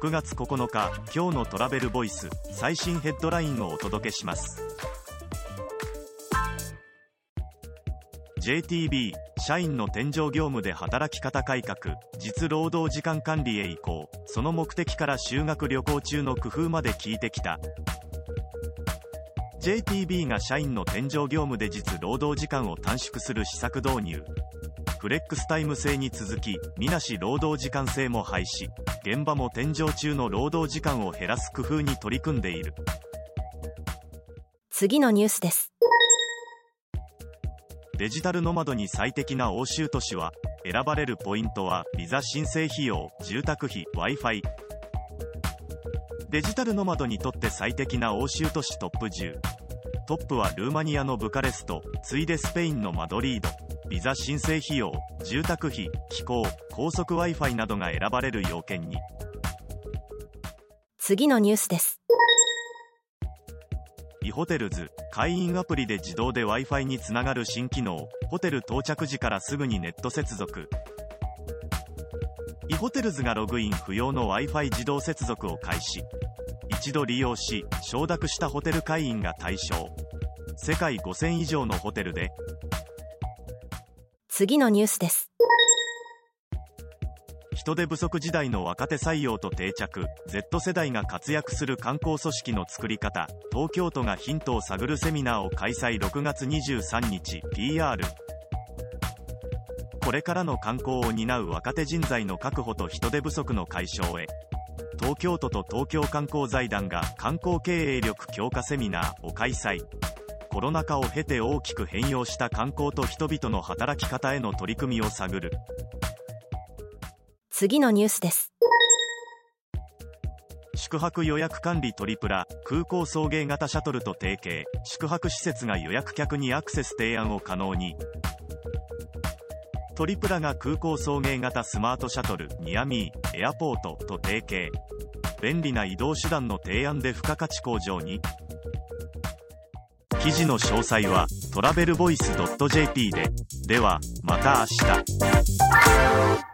6月9日今日のトラベルボイス最新ヘッドラインをお届けします。JTB 社員の天井業務で働き方改革実労働時間管理へ移行。その目的から修学旅行中の工夫まで聞いてきた。JTB が社員の天井業務で実労働時間を短縮する施策導入。フレックスタイム制に続きみなし労働時間制も廃止。現場も天井中の労働時間を減らす工夫に取り組んでいる。次のニュースです。デジタルノマドに最適な欧州都市は選ばれるポイントはビザ申請費用住宅費 Wi-Fi デジタルノマドにとって最適な欧州都市トップ10トップはルーマニアのブカレスト次いでスペインのマドリードビザ申請費用住宅費気候高速 Wi-Fi などが選ばれる要件に。次のニュースです。イホテルズ会員アプリで自動で Wi-Fi につながる新機能ホテル到着時からすぐにネット接続。イホテルズがログイン不要の Wi-Fi 自動接続を開始。一度利用し承諾したホテル会員が対象。世界5000以上のホテルで次のニュースです。人手不足時代の若手採用と定着 Z 世代が活躍する観光組織の作り方東京都がヒントを探るセミナーを開催6月23日 PR これからの観光を担う若手人材の確保と人手不足の解消へ東京都と東京観光財団が観光経営力強化セミナーを開催。コロナ禍を経て大きく変容した観光と人々の働き方への取り組みを探る。次のニュースです。宿泊予約管理トリプラ空港送迎型シャトルと提携。宿泊施設が予約客にアクセス提案を可能に。トリプラが空港送迎型スマートシャトルニアミーエアポートと提携。便利な移動手段の提案で付加価値向上に記事の詳細はトラベルボイス .jp で。ではまた明日。